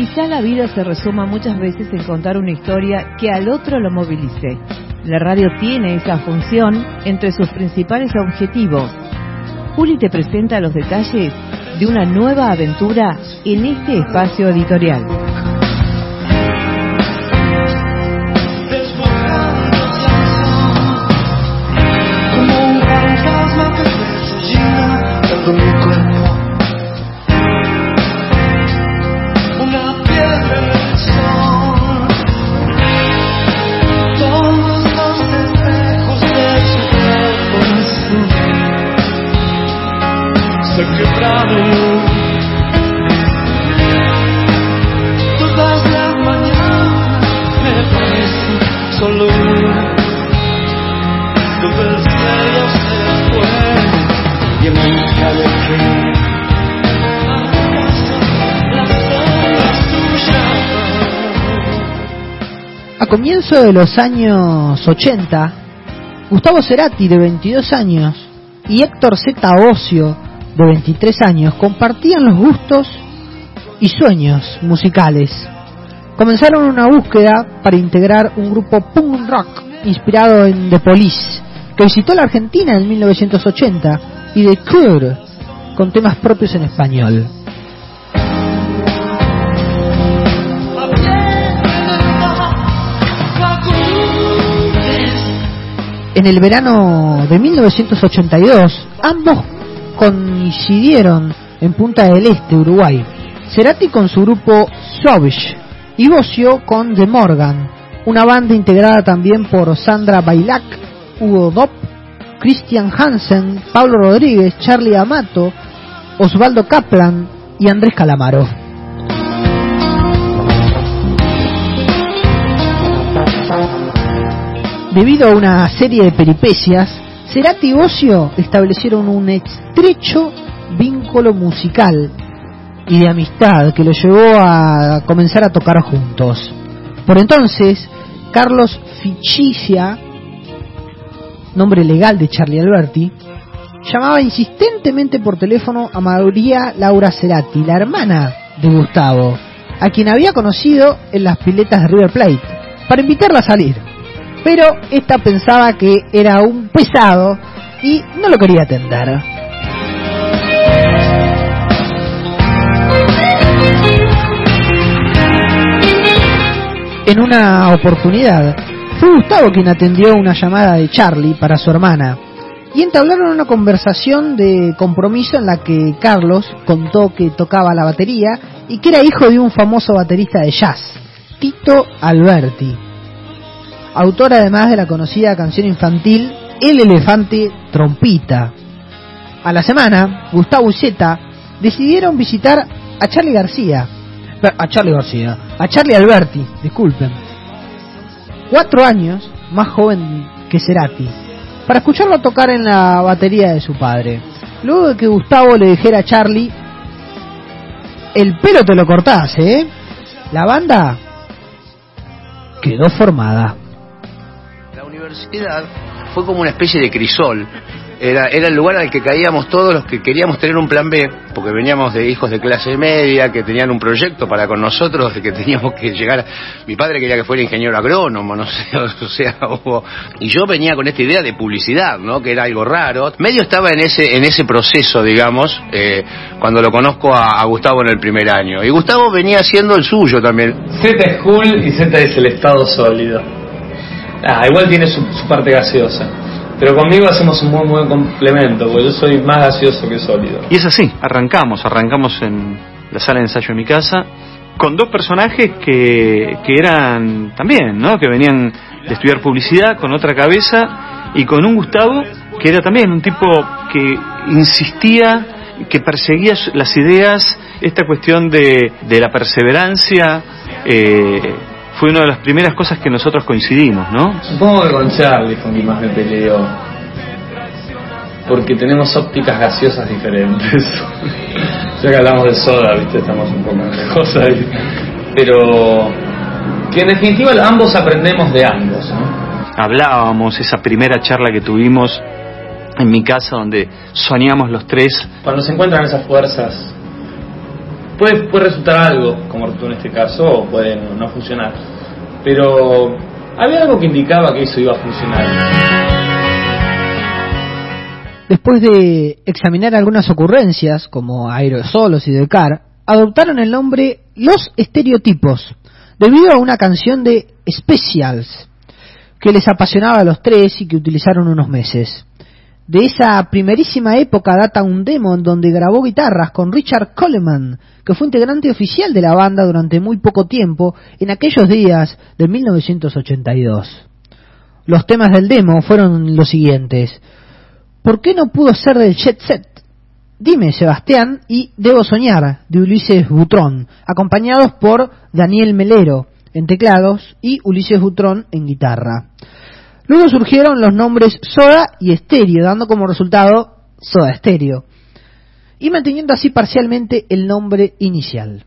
Quizá la vida se resuma muchas veces en contar una historia que al otro lo movilice. La radio tiene esa función entre sus principales objetivos. Juli te presenta los detalles de una nueva aventura en este espacio editorial. Comienzo de los años 80, Gustavo Cerati, de 22 años, y Héctor Z. Ocio, de 23 años, compartían los gustos y sueños musicales. Comenzaron una búsqueda para integrar un grupo punk rock inspirado en The Police, que visitó la Argentina en 1980, y The Cure, con temas propios en español. En el verano de 1982, ambos coincidieron en Punta del Este, Uruguay. Cerati con su grupo Savage y Bocio con The Morgan, una banda integrada también por Sandra Bailac, Hugo Dopp, Christian Hansen, Pablo Rodríguez, Charlie Amato, Osvaldo Kaplan y Andrés Calamaro. Debido a una serie de peripecias, Cerati y Bocio establecieron un estrecho vínculo musical y de amistad que los llevó a comenzar a tocar juntos. Por entonces, Carlos Fichicia, nombre legal de Charlie Alberti, llamaba insistentemente por teléfono a María Laura Cerati, la hermana de Gustavo, a quien había conocido en las piletas de River Plate, para invitarla a salir pero esta pensaba que era un pesado y no lo quería atender. En una oportunidad, fue Gustavo quien atendió una llamada de Charlie para su hermana y entablaron una conversación de compromiso en la que Carlos contó que tocaba la batería y que era hijo de un famoso baterista de jazz, Tito Alberti autor además de la conocida canción infantil El elefante trompita. A la semana, Gustavo y Zeta decidieron visitar a Charlie García, a Charlie García, a Charlie Alberti, disculpen, cuatro años más joven que Cerati, para escucharlo tocar en la batería de su padre. Luego de que Gustavo le dijera a Charlie, el pelo te lo cortás, ¿eh? La banda quedó formada fue como una especie de crisol. Era, era el lugar al que caíamos todos los que queríamos tener un plan B, porque veníamos de hijos de clase media, que tenían un proyecto para con nosotros, de que teníamos que llegar. Mi padre quería que fuera ingeniero agrónomo, no sé, o sea, y yo venía con esta idea de publicidad, ¿no? Que era algo raro. Medio estaba en ese, en ese proceso, digamos, eh, cuando lo conozco a, Gustavo en el primer año. Y Gustavo venía haciendo el suyo también. Z es cool y Z es el estado sólido. Ah, igual tiene su, parte gaseosa. Pero conmigo hacemos un muy buen complemento, porque yo soy más gaseoso que sólido. Y es así, arrancamos, arrancamos en la sala de ensayo de mi casa, con dos personajes que, que eran también, ¿no? Que venían de estudiar publicidad con otra cabeza y con un Gustavo que era también un tipo que insistía, que perseguía las ideas, esta cuestión de, de la perseverancia, eh, fue una de las primeras cosas que nosotros coincidimos, ¿no? Supongo que con Charlie con quien más me peleó. Porque tenemos ópticas gaseosas diferentes. ya que hablamos de soda, ¿viste? Estamos un poco lejos ahí. Pero que en definitiva ambos aprendemos de ambos, ¿no? Hablábamos esa primera charla que tuvimos en mi casa donde soñamos los tres. Cuando se encuentran esas fuerzas puede, resultar algo, como tú en este caso, o puede no funcionar. Pero había algo que indicaba que eso iba a funcionar. Después de examinar algunas ocurrencias, como Aerosolos y Decar, adoptaron el nombre Los Estereotipos, debido a una canción de Specials, que les apasionaba a los tres y que utilizaron unos meses. De esa primerísima época data un demo en donde grabó guitarras con Richard Coleman, que fue integrante oficial de la banda durante muy poco tiempo en aquellos días de 1982. Los temas del demo fueron los siguientes. ¿Por qué no pudo ser del Jet Set? Dime, Sebastián, y Debo Soñar, de Ulises Butrón, acompañados por Daniel Melero en teclados y Ulises Butrón en guitarra. Luego surgieron los nombres Soda y Estéreo, dando como resultado Soda Estéreo, y manteniendo así parcialmente el nombre inicial.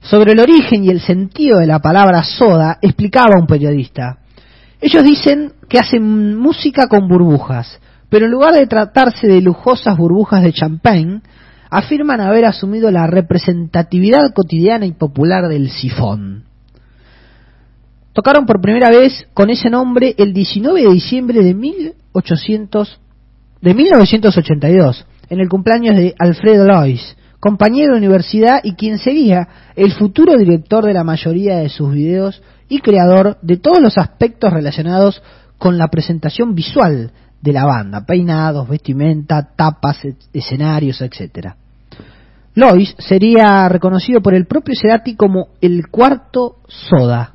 Sobre el origen y el sentido de la palabra soda explicaba un periodista. Ellos dicen que hacen música con burbujas, pero en lugar de tratarse de lujosas burbujas de champagne, afirman haber asumido la representatividad cotidiana y popular del sifón. Tocaron por primera vez con ese nombre el 19 de diciembre de, 1800, de 1982, en el cumpleaños de Alfredo Lois, compañero de universidad y quien sería el futuro director de la mayoría de sus videos y creador de todos los aspectos relacionados con la presentación visual de la banda, peinados, vestimenta, tapas, escenarios, etc. Lois sería reconocido por el propio Cerati como el cuarto soda,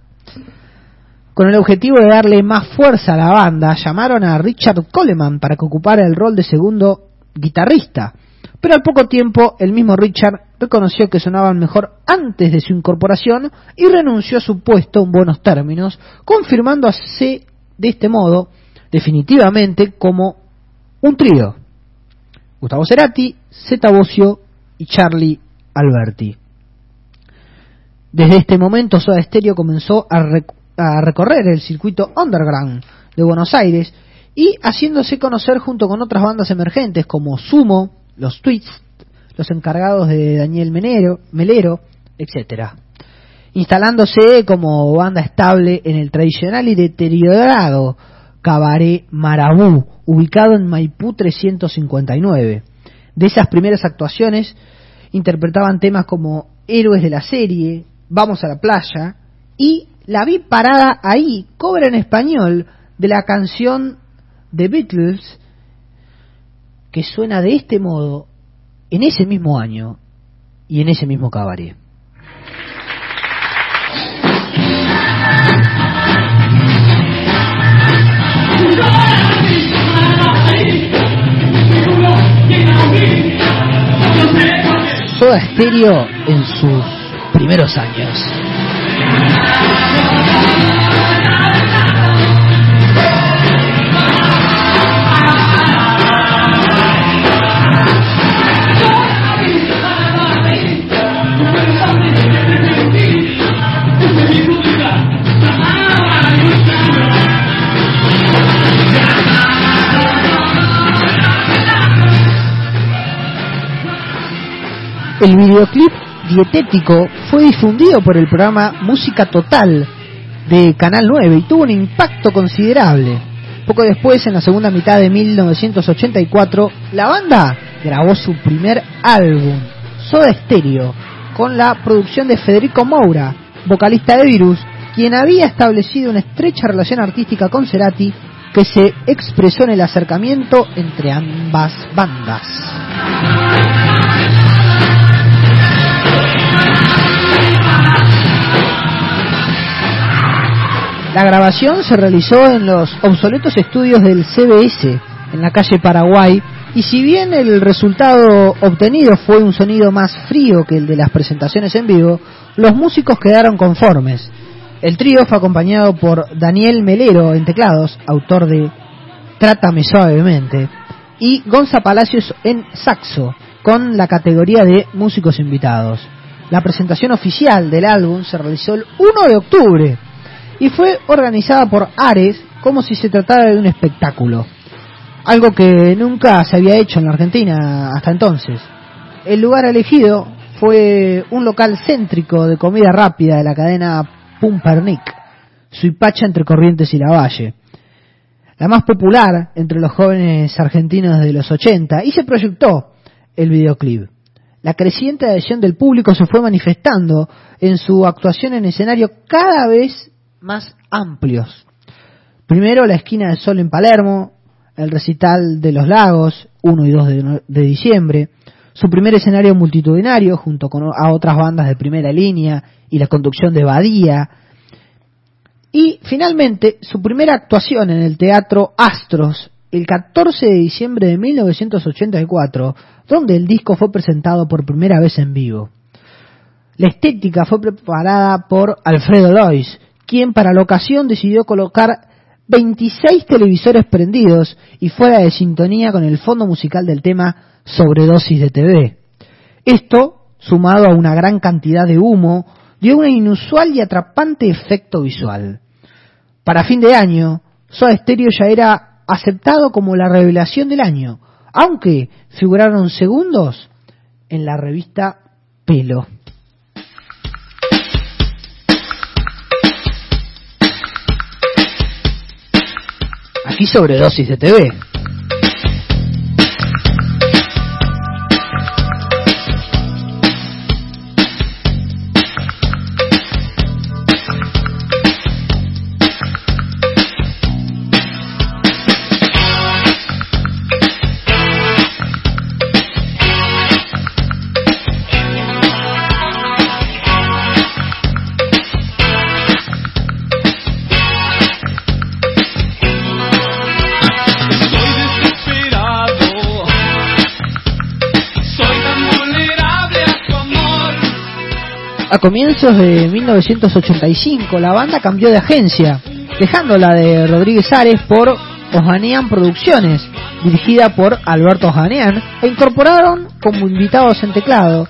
con el objetivo de darle más fuerza a la banda, llamaron a Richard Coleman para que ocupara el rol de segundo guitarrista. Pero al poco tiempo, el mismo Richard reconoció que sonaban mejor antes de su incorporación y renunció a su puesto en buenos términos, confirmándose de este modo definitivamente como un trío. Gustavo Cerati, Zeta y Charlie Alberti. Desde este momento Soda Stereo comenzó a, a recorrer el circuito underground de Buenos Aires y haciéndose conocer junto con otras bandas emergentes como Sumo, los Tweets, los encargados de Daniel Menero, Melero, etc. Instalándose como banda estable en el tradicional y deteriorado Cabaret Marabú, ubicado en Maipú 359. De esas primeras actuaciones interpretaban temas como Héroes de la serie, Vamos a la playa y la vi parada ahí, cobra en español, de la canción The Beatles, que suena de este modo en ese mismo año y en ese mismo cabaret. Soda Stereo en sus primeros años. El videoclip dietético fue difundido por el programa Música Total de Canal 9 y tuvo un impacto considerable. Poco después, en la segunda mitad de 1984, la banda grabó su primer álbum, Soda Stereo, con la producción de Federico Moura, vocalista de Virus, quien había establecido una estrecha relación artística con Cerati que se expresó en el acercamiento entre ambas bandas. La grabación se realizó en los obsoletos estudios del CBS, en la calle Paraguay, y si bien el resultado obtenido fue un sonido más frío que el de las presentaciones en vivo, los músicos quedaron conformes. El trío fue acompañado por Daniel Melero en teclados, autor de Trátame suavemente, y Gonza Palacios en saxo, con la categoría de músicos invitados. La presentación oficial del álbum se realizó el 1 de octubre y fue organizada por Ares como si se tratara de un espectáculo, algo que nunca se había hecho en la Argentina hasta entonces. El lugar elegido fue un local céntrico de comida rápida de la cadena Pumpernick, Suipacha entre Corrientes y La Valle. La más popular entre los jóvenes argentinos de los 80 y se proyectó el videoclip. La creciente adhesión del público se fue manifestando en su actuación en escenario cada vez más amplios. Primero la esquina del sol en Palermo, el recital de los lagos, 1 y 2 de, diciembre, su primer escenario multitudinario junto con a otras bandas de primera línea y la conducción de Badía, y finalmente su primera actuación en el Teatro Astros el 14 de diciembre de 1984, donde el disco fue presentado por primera vez en vivo. La estética fue preparada por Alfredo Lois, quien para la ocasión decidió colocar 26 televisores prendidos y fuera de sintonía con el fondo musical del tema Sobredosis de TV. Esto, sumado a una gran cantidad de humo, dio un inusual y atrapante efecto visual. Para fin de año, Soda Stereo ya era aceptado como la revelación del año, aunque figuraron segundos en la revista Pelo. Aquí sobredosis de TV. Comienzos de 1985 la banda cambió de agencia, dejando la de Rodríguez Ares por Ojanean Producciones, dirigida por Alberto Ojanean, e incorporaron como invitados en teclado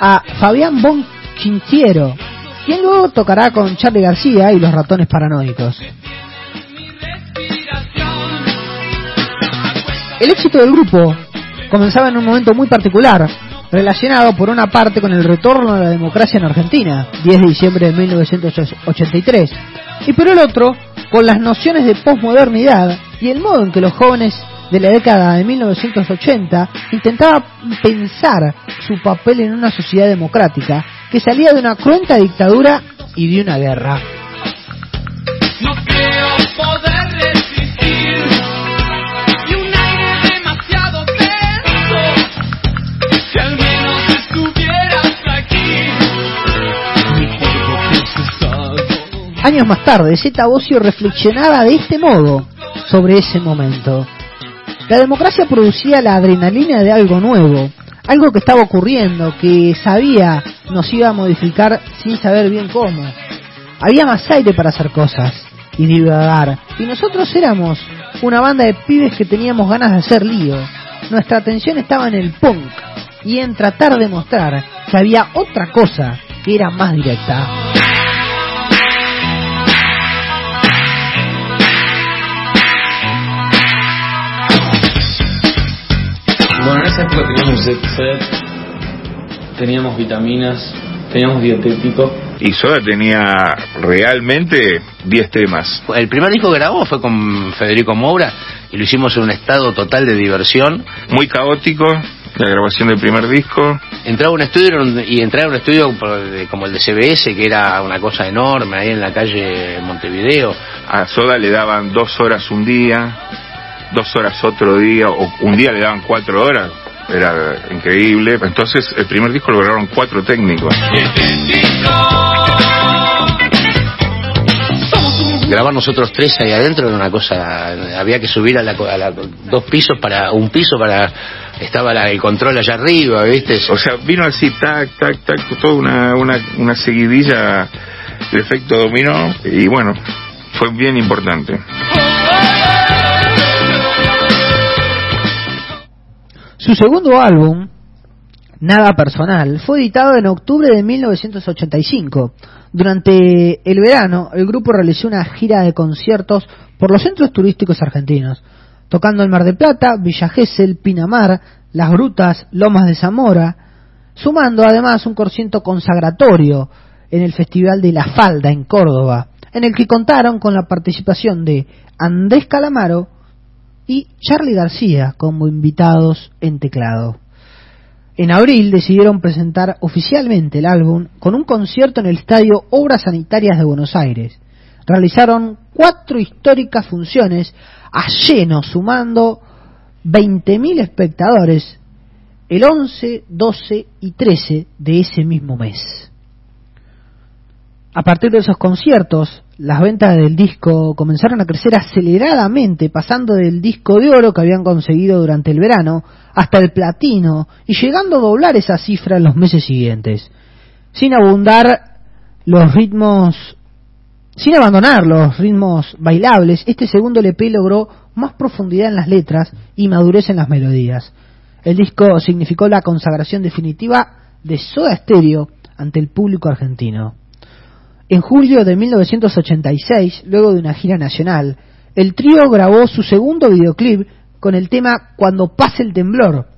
a Fabián Bon Quintiero, quien luego tocará con Charlie García y los ratones paranoicos. El éxito del grupo comenzaba en un momento muy particular, relacionado por una parte con el retorno de la democracia en Argentina, 10 de diciembre de 1983, y por el otro con las nociones de posmodernidad y el modo en que los jóvenes de la década de 1980 intentaban pensar su papel en una sociedad democrática que salía de una cruenta dictadura y de una guerra. Años más tarde, Zeta Bosio reflexionaba de este modo sobre ese momento. La democracia producía la adrenalina de algo nuevo, algo que estaba ocurriendo, que sabía nos iba a modificar sin saber bien cómo. Había más aire para hacer cosas y divagar, y nosotros éramos una banda de pibes que teníamos ganas de hacer lío. Nuestra atención estaba en el punk y en tratar de mostrar que había otra cosa que era más directa. Bueno, en esa época teníamos set set, teníamos vitaminas, teníamos dietético. Y Soda tenía realmente 10 temas. El primer disco que grabó fue con Federico Moura y lo hicimos en un estado total de diversión. Muy caótico, la grabación del primer disco. Entraba a un estudio y entrar a un estudio como el de CBS, que era una cosa enorme, ahí en la calle Montevideo. A Soda le daban dos horas un día, dos horas otro día, o un día le daban cuatro horas. Era increíble. Entonces, el primer disco lo grabaron cuatro técnicos. Grabar nosotros tres ahí adentro era una cosa, había que subir a, la, a la- dos pisos para, un piso para, estaba la- el control allá arriba, ¿viste? O sea, vino así, tac, tac, tac, toda una, una, una seguidilla de efecto dominó. Y bueno, fue bien importante. Su segundo álbum, Nada Personal, fue editado en octubre de 1985. Durante el verano, el grupo realizó una gira de conciertos por los centros turísticos argentinos, tocando en Mar de Plata, Villa Gesell, Pinamar, Las Grutas, Lomas de Zamora. sumando además un concierto consagratorio en el Festival de la Falda en Córdoba, en el que contaron con la participación de Andrés Calamaro y Charlie García como invitados en teclado. En abril decidieron presentar oficialmente el álbum con un concierto en el estadio Obras Sanitarias de Buenos Aires. Realizaron cuatro históricas funciones a lleno, sumando 20.000 espectadores el 11, 12 y 13 de ese mismo mes. A partir de esos conciertos, las ventas del disco comenzaron a crecer aceleradamente, pasando del disco de oro que habían conseguido durante el verano hasta el platino y llegando a doblar esa cifra en los meses siguientes, sin abundar los ritmos, sin abandonar los ritmos bailables. Este segundo LP logró más profundidad en las letras y madurez en las melodías. El disco significó la consagración definitiva de Soda Stereo ante el público argentino. En julio de 1986, luego de una gira nacional, el trío grabó su segundo videoclip con el tema Cuando pase el temblor,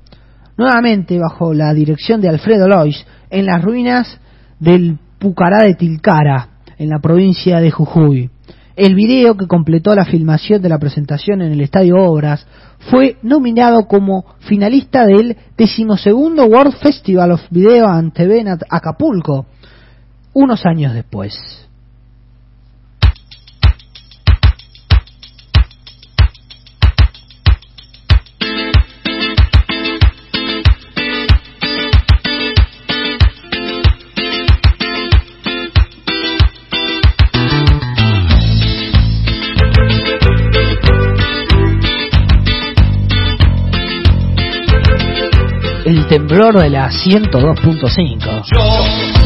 nuevamente bajo la dirección de Alfredo Lois, en las ruinas del Pucará de Tilcara, en la provincia de Jujuy. El video que completó la filmación de la presentación en el Estadio Obras fue nominado como finalista del decimosegundo World Festival of Video and TV en Acapulco, unos años después. El temblor de la 102.5.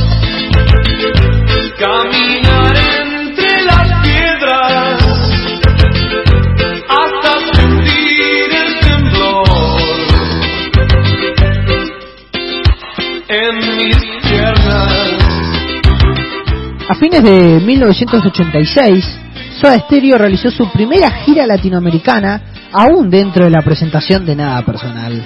fines de 1986, Soda Stereo realizó su primera gira latinoamericana, aún dentro de la presentación de Nada Personal.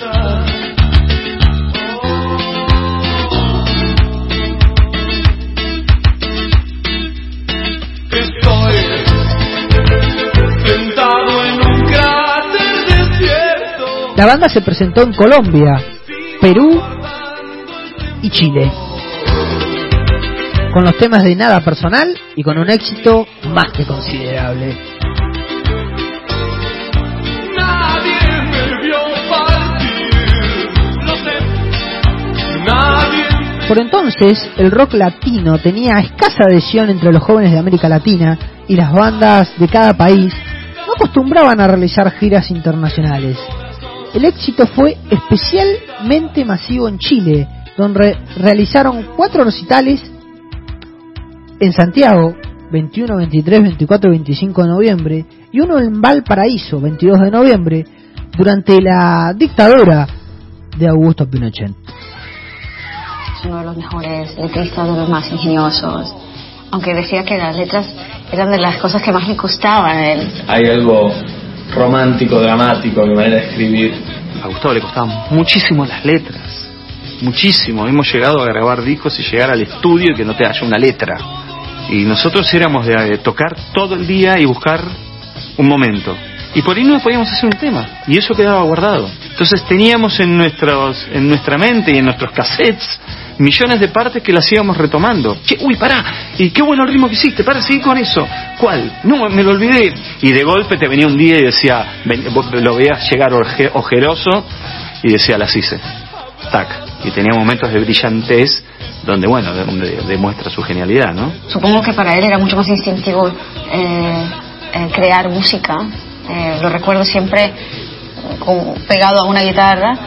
La banda se presentó en Colombia, Perú y Chile, con los temas de Nada Personal y con un éxito más que considerable. Nadie me vio partir. Lo sé. Nadie me Por entonces, el rock latino tenía escasa adhesión entre los jóvenes de América Latina y las bandas de cada país no acostumbraban a realizar giras internacionales. El éxito fue especialmente masivo en Chile, donde realizaron cuatro recitales en Santiago, 21, 23, 24 y 25 de noviembre, y uno en Valparaíso, 22 de noviembre, durante la dictadura de Augusto Pinochet. es uno de los mejores letristas, de los más ingeniosos. Aunque decía que las letras eran de las cosas que más le gustaban a él. Hay algo romántico, dramático mi manera de escribir. A Gustavo le costaban muchísimo las letras. Muchísimo. Hemos llegado a grabar discos y llegar al estudio y que no te haya una letra. Y nosotros éramos de, tocar todo el día y buscar un momento. Y por ahí no podíamos hacer un tema. Y eso quedaba guardado. Entonces teníamos en, nuestros, en nuestra mente y en nuestros cassettes millones de partes que las íbamos retomando. Che, uy, pará, y qué bueno el ritmo que hiciste, para, seguir con eso. ¿Cuál? No, me lo olvidé. Y de golpe te venía un día y decía, lo veías llegar oje- ojeroso y decía, las hice. Tac. Y tenía momentos de brillantez donde, bueno, demuestra su genialidad, ¿no? Supongo que para él era mucho más instintivo eh, eh, crear música. Eh, lo recuerdo siempre pegado a una guitarra.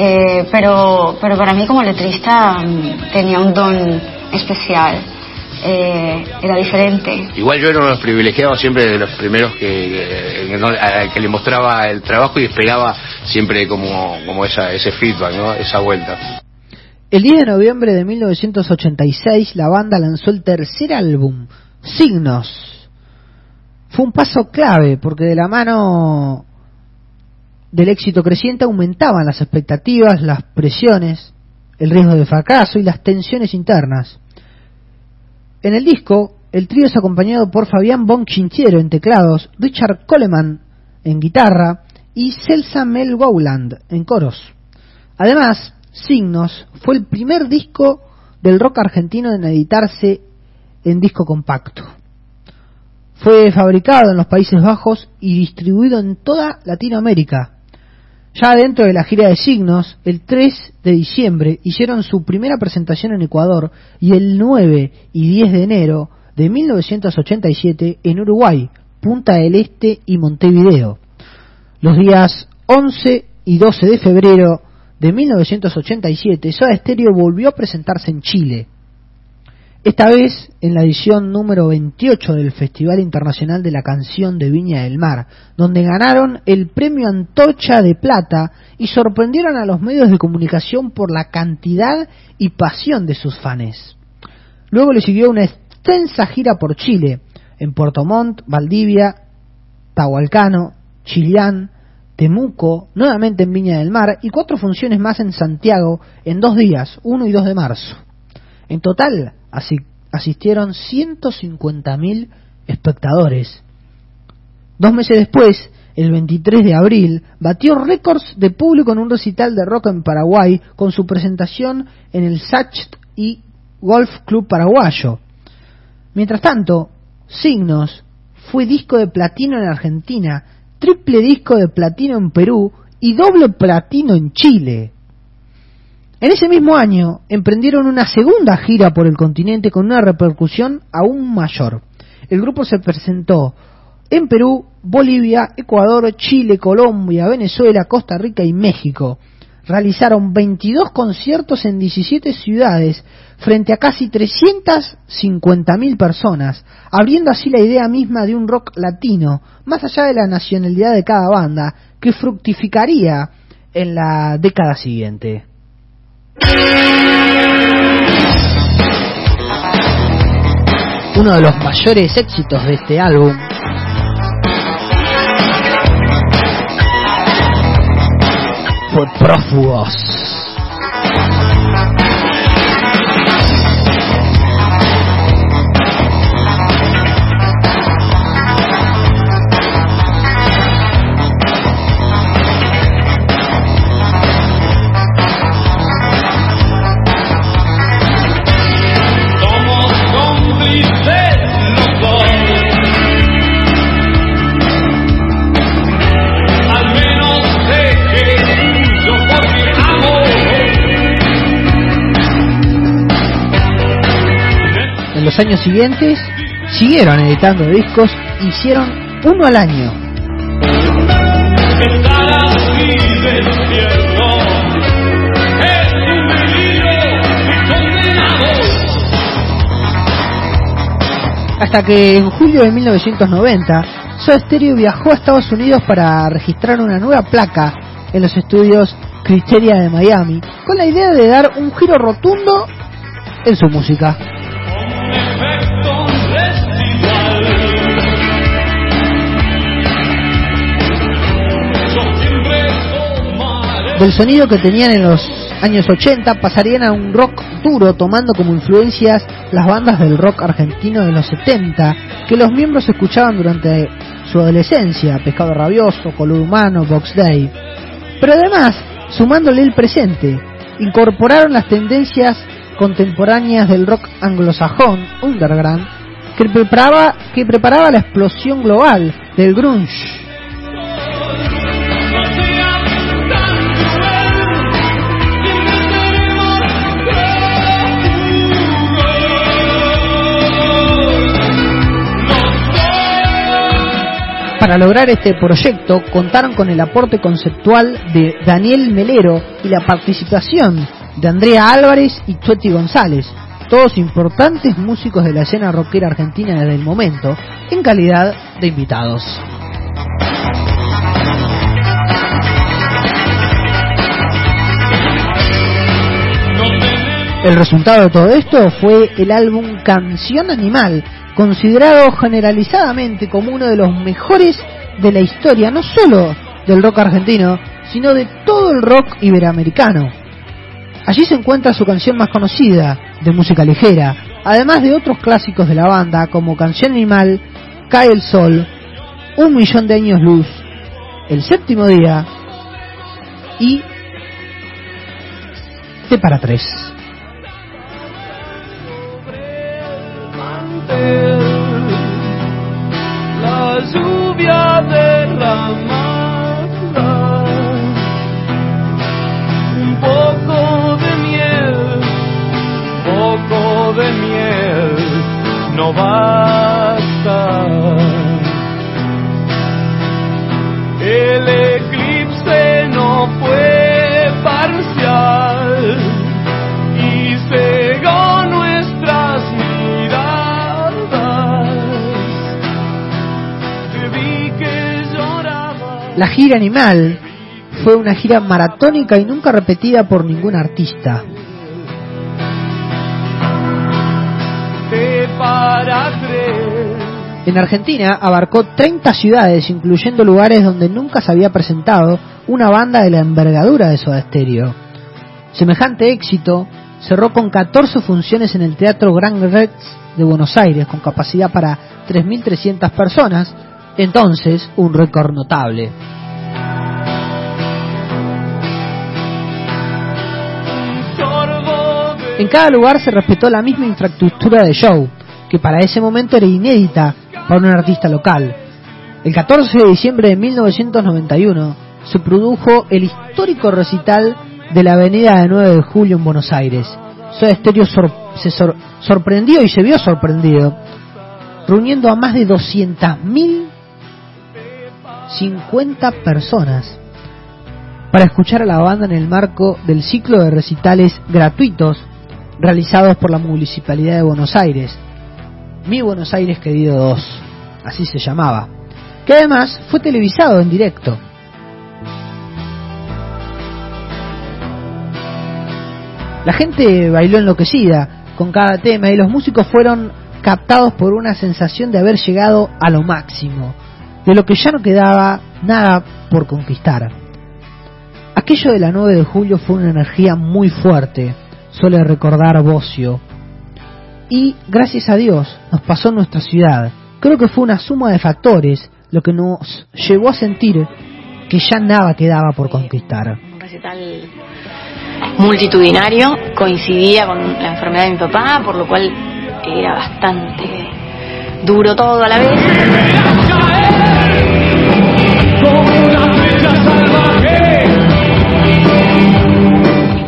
Eh, pero, pero para mí como letrista mm, tenía un don especial. Eh, era diferente. Igual yo era uno de los privilegiados, siempre de los primeros que, que, no- a- que le mostraba el trabajo y esperaba siempre como, como esa, ese feedback, ¿no? esa vuelta. El 10 de noviembre de 1986 la banda lanzó el tercer álbum, Signos. Fue un paso clave porque de la mano del éxito creciente aumentaban las expectativas, las presiones, el riesgo de fracaso y las tensiones internas. En el disco, el trío es acompañado por Fabián Bonchinchiero en teclados, Richard Coleman en guitarra y Celsa Mel Gowland en coros. Además, Signos fue el primer disco del rock argentino en editarse en disco compacto. Fue fabricado en los Países Bajos y distribuido en toda Latinoamérica. Ya dentro de la gira de Signos, el 3 de diciembre hicieron su primera presentación en Ecuador y el 9 y 10 de enero de 1987 en Uruguay, Punta del Este y Montevideo. Los días 11 y 12 de febrero de 1987, Soda Stereo volvió a presentarse en Chile. Esta vez en la edición número 28 del Festival Internacional de la Canción de Viña del Mar, donde ganaron el premio Antorcha de Plata y sorprendieron a los medios de comunicación por la cantidad y pasión de sus fans. Luego le siguió una extensa gira por Chile, en Puerto Montt, Valdivia, Tahualcano, Chillán, Temuco, nuevamente en Viña del Mar y cuatro funciones más en Santiago en dos días, 1 y 2 de marzo. En total asistieron 150.000 espectadores. Dos meses después, el 23 de abril, batió récords de público en un recital de rock en Paraguay con su presentación en el Sacht y Golf Club Paraguayo. Mientras tanto, Signos fue disco de platino en Argentina, triple disco de platino en Perú y doble platino en Chile. En ese mismo año emprendieron una segunda gira por el continente con una repercusión aún mayor. El grupo se presentó en Perú, Bolivia, Ecuador, Chile, Colombia, Venezuela, Costa Rica y México. Realizaron 22 conciertos en 17 ciudades frente a casi 350.000 personas, abriendo así la idea misma de un rock latino, más allá de la nacionalidad de cada banda, que fructificaría en la década siguiente. Uno de los mayores éxitos de este álbum fue Prófugos. Años siguientes siguieron editando discos, hicieron uno al año. Hasta que en julio de 1990, Soda Stereo viajó a Estados Unidos para registrar una nueva placa en los estudios Criteria de Miami, con la idea de dar un giro rotundo en su música. Del sonido que tenían en los años 80 pasarían a un rock duro tomando como influencias las bandas del rock argentino de los 70 que los miembros escuchaban durante su adolescencia, Pescado Rabioso, Color Humano, Box Day. Pero además, sumándole el presente, incorporaron las tendencias contemporáneas del rock anglosajón, underground, que preparaba, que preparaba la explosión global del grunge. Para lograr este proyecto contaron con el aporte conceptual de Daniel Melero y la participación de Andrea Álvarez y Chueti González, todos importantes músicos de la escena rockera argentina desde el momento, en calidad de invitados. El resultado de todo esto fue el álbum Canción Animal, considerado generalizadamente como uno de los mejores de la historia, no solo del rock argentino, sino de todo el rock iberoamericano. Allí se encuentra su canción más conocida, de música ligera, además de otros clásicos de la banda como Canción Animal, Cae el Sol, Un Millón de Años Luz, El Séptimo Día y T para Tres. La lluvia derramada, La gira Animal fue una gira maratónica y nunca repetida por ningún artista. En Argentina abarcó 30 ciudades, incluyendo lugares donde nunca se había presentado una banda de la envergadura de Soda Stereo. Semejante éxito cerró con 14 funciones en el Teatro Gran Rex de Buenos Aires, con capacidad para 3.300 personas, entonces un récord notable. En cada lugar se respetó la misma infraestructura de show, que para ese momento era inédita para un artista local. El 14 de diciembre de 1991 se produjo el histórico recital de la avenida de 9 de julio en Buenos Aires. Soda Stereo se sor- sorprendió y se vio sorprendido, reuniendo a más de 200.000 50 personas para escuchar a la banda en el marco del ciclo de recitales gratuitos realizados por la Municipalidad de Buenos Aires. Mi Buenos Aires Querido 2, así se llamaba, que además fue televisado en directo. La gente bailó enloquecida con cada tema y los músicos fueron captados por una sensación de haber llegado a lo máximo, de lo que ya no quedaba nada por conquistar. Aquello de la 9 de julio fue una energía muy fuerte, suele recordar Bocio. Y gracias a Dios nos pasó en nuestra ciudad. Creo que fue una suma de factores lo que nos llevó a sentir que ya nada quedaba por conquistar. un recital multitudinario, coincidía con la enfermedad de mi papá, por lo cual era bastante duro todo a la vez.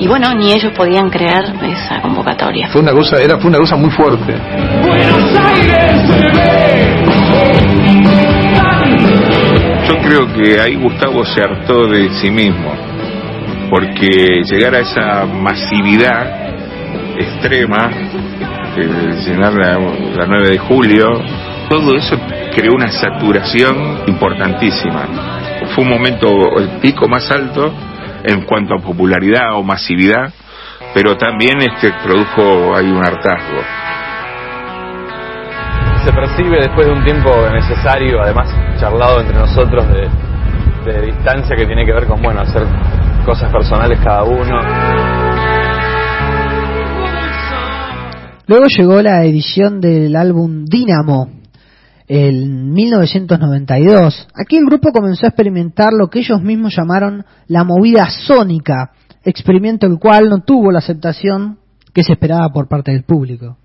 Y bueno, ni ellos podían creer esa convocatoria. Fue una cosa, era, fue una cosa muy fuerte. Buenos Aires se ve. Yo creo que ahí Gustavo se hartó de sí mismo, porque llegar a esa masividad extrema, llenar la, la 9 de julio, todo eso creó una saturación importantísima. Fue un momento, el pico más alto en cuanto a popularidad o masividad, pero también este produjo ahí un hartazgo. se percibe después de un tiempo necesario, además charlado entre nosotros de, de distancia que tiene que ver con, bueno, hacer cosas personales cada uno. Luego llegó la edición del álbum Dynamo en 1992. Aquí el grupo comenzó a experimentar lo que ellos mismos llamaron la movida sónica, experimento el cual no tuvo la aceptación que se esperaba por parte del público.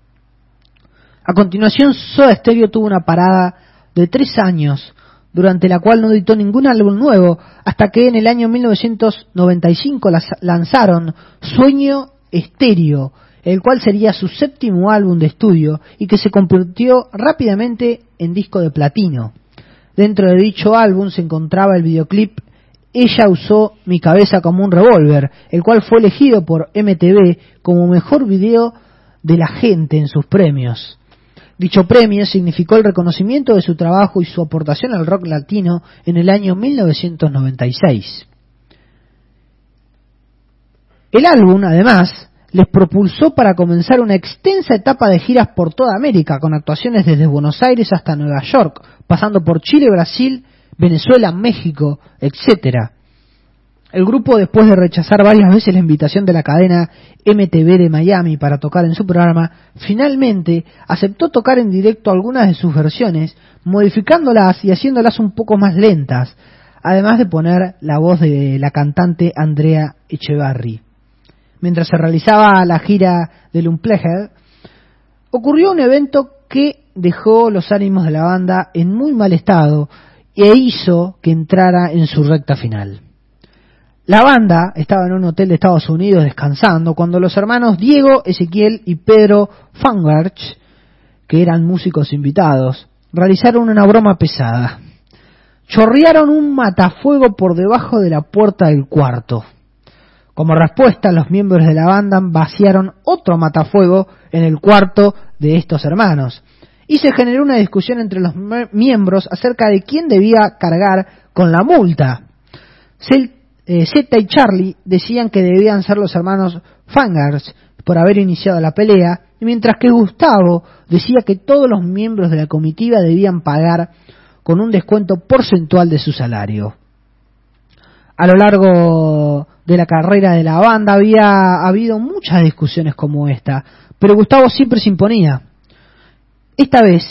A continuación, Soda Stereo tuvo una parada de tres años, durante la cual no editó ningún álbum nuevo, hasta que en el año 1995 las- lanzaron Sueño Estéreo, el cual sería su séptimo álbum de estudio y que se convirtió rápidamente en disco de platino. Dentro de dicho álbum se encontraba el videoclip Ella usó mi cabeza como un revólver, el cual fue elegido por MTV como mejor video de la gente en sus premios. Dicho premio significó el reconocimiento de su trabajo y su aportación al rock latino en el año 1996. El álbum, además, les propulsó para comenzar una extensa etapa de giras por toda América, con actuaciones desde Buenos Aires hasta Nueva York, pasando por Chile, Brasil, Venezuela, México, etc. El grupo, después de rechazar varias veces la invitación de la cadena MTV de Miami para tocar en su programa, finalmente aceptó tocar en directo algunas de sus versiones, modificándolas y haciéndolas un poco más lentas, además de poner la voz de la cantante Andrea Echevarri. Mientras se realizaba la gira del Unplugged, ocurrió un evento que dejó los ánimos de la banda en muy mal estado e hizo que entrara en su recta final. La banda estaba en un hotel de Estados Unidos descansando cuando los hermanos Diego, Ezequiel y Pedro Fangarch, que eran músicos invitados, realizaron una broma pesada. Chorrearon un matafuego por debajo de la puerta del cuarto. Como respuesta, los miembros de la banda vaciaron otro matafuego en el cuarto de estos hermanos. Y se generó una discusión entre los miembros acerca de quién debía cargar con la multa. Eh, Zeta y Charlie decían que debían ser los hermanos Fangers por haber iniciado la pelea, mientras que Gustavo decía que todos los miembros de la comitiva debían pagar con un descuento porcentual de su salario. A lo largo de la carrera de la banda había habido muchas discusiones como esta, pero Gustavo siempre se imponía. Esta vez,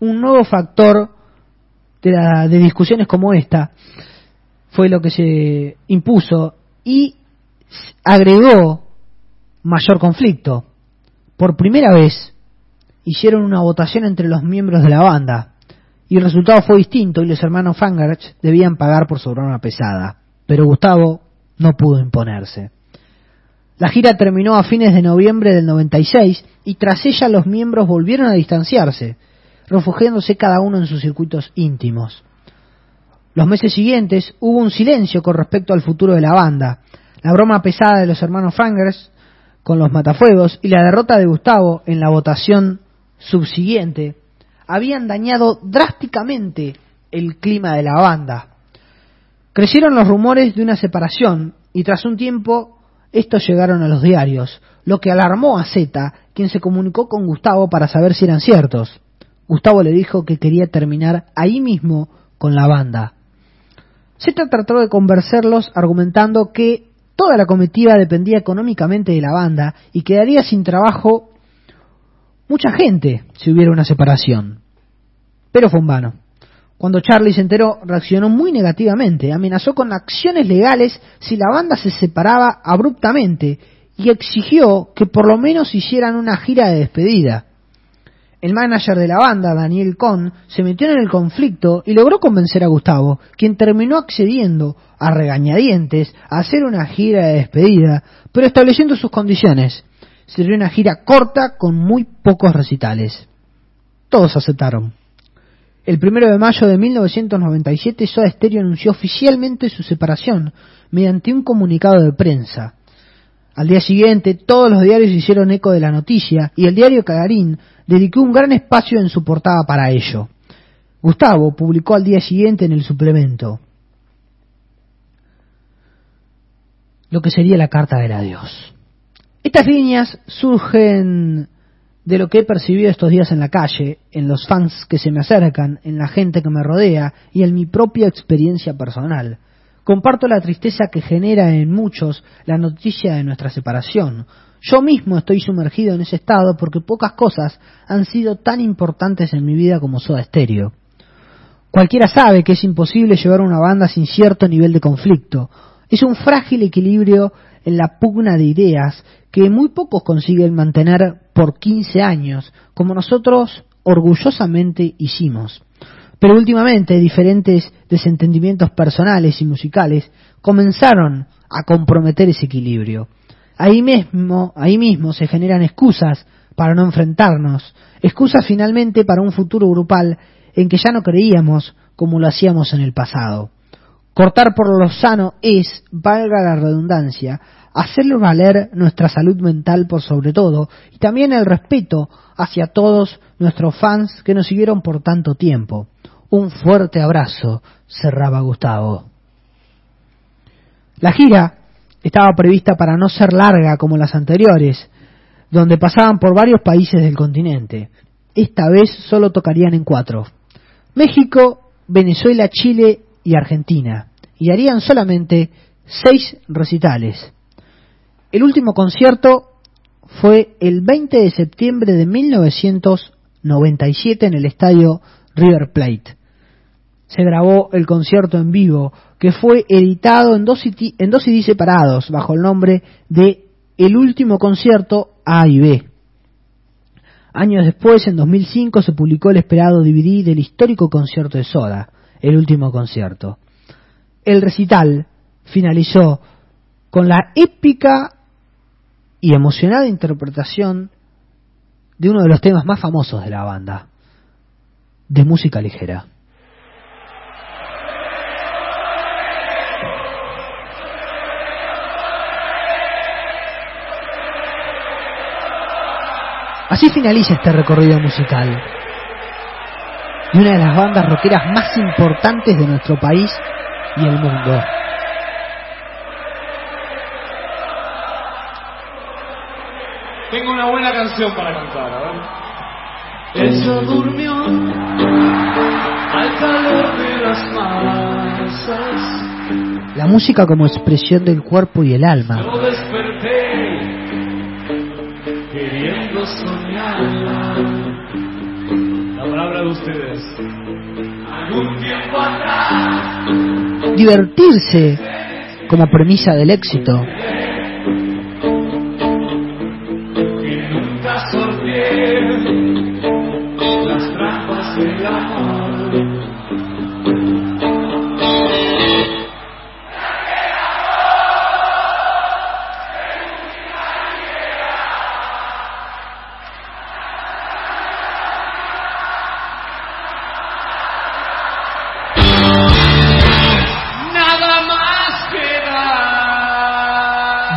un nuevo factor de, de discusiones como esta fue lo que se impuso y agregó mayor conflicto. Por primera vez hicieron una votación entre los miembros de la banda y el resultado fue distinto y los hermanos Fangarch debían pagar por su broma pesada. Pero Gustavo no pudo imponerse. La gira terminó a fines de noviembre del 96 y tras ella los miembros volvieron a distanciarse, refugiándose cada uno en sus circuitos íntimos. Los meses siguientes hubo un silencio con respecto al futuro de la banda. La broma pesada de los hermanos Fangers con los matafuegos y la derrota de Gustavo en la votación subsiguiente habían dañado drásticamente el clima de la banda. Crecieron los rumores de una separación y tras un tiempo estos llegaron a los diarios, lo que alarmó a Zeta, quien se comunicó con Gustavo para saber si eran ciertos. Gustavo le dijo que quería terminar ahí mismo con la banda. Zeta trató de convencerlos argumentando que toda la comitiva dependía económicamente de la banda y quedaría sin trabajo mucha gente si hubiera una separación. Pero fue en vano. Cuando Charlie se enteró, reaccionó muy negativamente, amenazó con acciones legales si la banda se separaba abruptamente y exigió que por lo menos hicieran una gira de despedida. El manager de la banda, Daniel Cohn, se metió en el conflicto y logró convencer a Gustavo, quien terminó accediendo a regañadientes a hacer una gira de despedida, pero estableciendo sus condiciones. Sería una gira corta con muy pocos recitales. Todos aceptaron. El primero de mayo de 1997, Soda Stereo anunció oficialmente su separación mediante un comunicado de prensa. Al día siguiente, todos los diarios hicieron eco de la noticia y el diario Cagarín dedicó un gran espacio en su portada para ello. Gustavo publicó al día siguiente en el suplemento lo que sería la carta del adiós. Estas líneas surgen de lo que he percibido estos días en la calle, en los fans que se me acercan, en la gente que me rodea y en mi propia experiencia personal. Comparto la tristeza que genera en muchos la noticia de nuestra separación. Yo mismo estoy sumergido en ese estado porque pocas cosas han sido tan importantes en mi vida como Soda Stereo. Cualquiera sabe que es imposible llevar una banda sin cierto nivel de conflicto. Es un frágil equilibrio en la pugna de ideas que muy pocos consiguen mantener por 15 años, como nosotros orgullosamente hicimos. Pero últimamente diferentes desentendimientos personales y musicales comenzaron a comprometer ese equilibrio. Ahí mismo, ahí mismo se generan excusas para no enfrentarnos, excusas finalmente para un futuro grupal en que ya no creíamos como lo hacíamos en el pasado. Cortar por lo sano es, valga la redundancia, hacerle valer nuestra salud mental por sobre todo y también el respeto hacia todos nuestros fans que nos siguieron por tanto tiempo. Un fuerte abrazo, cerraba Gustavo. La gira estaba prevista para no ser larga como las anteriores, donde pasaban por varios países del continente. Esta vez solo tocarían en cuatro. México, Venezuela, Chile y Argentina. Y harían solamente seis recitales. El último concierto fue el 20 de septiembre de 1997 en el estadio River Plate. Se grabó el concierto en vivo, que fue editado en dos, CD, en dos CDs separados bajo el nombre de El último concierto A y B. Años después, en 2005, se publicó el esperado DVD del histórico concierto de Soda, El último concierto. El recital finalizó con la épica y emocionada interpretación de uno de los temas más famosos de la banda, de música ligera. Así finaliza este recorrido musical de una de las bandas rockeras más importantes de nuestro país y el mundo. Tengo una buena canción para cantar, a ver. Ella durmió al calor de las masas. La música como expresión del cuerpo y el alma. Yo desperté queriendo soñarla. De ustedes. Algún tiempo atrás. Divertirse como premisa del éxito.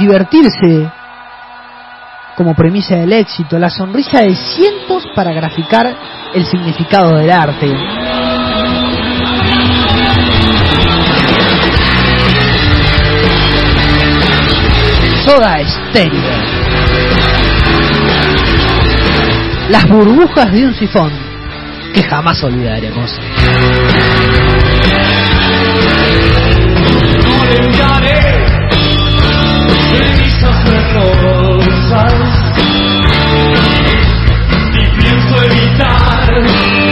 Divertirse como premisa del éxito. La sonrisa de cientos para graficar el significado del arte. Soda estéreo. Las burbujas de un sifón que jamás olvidaremos. time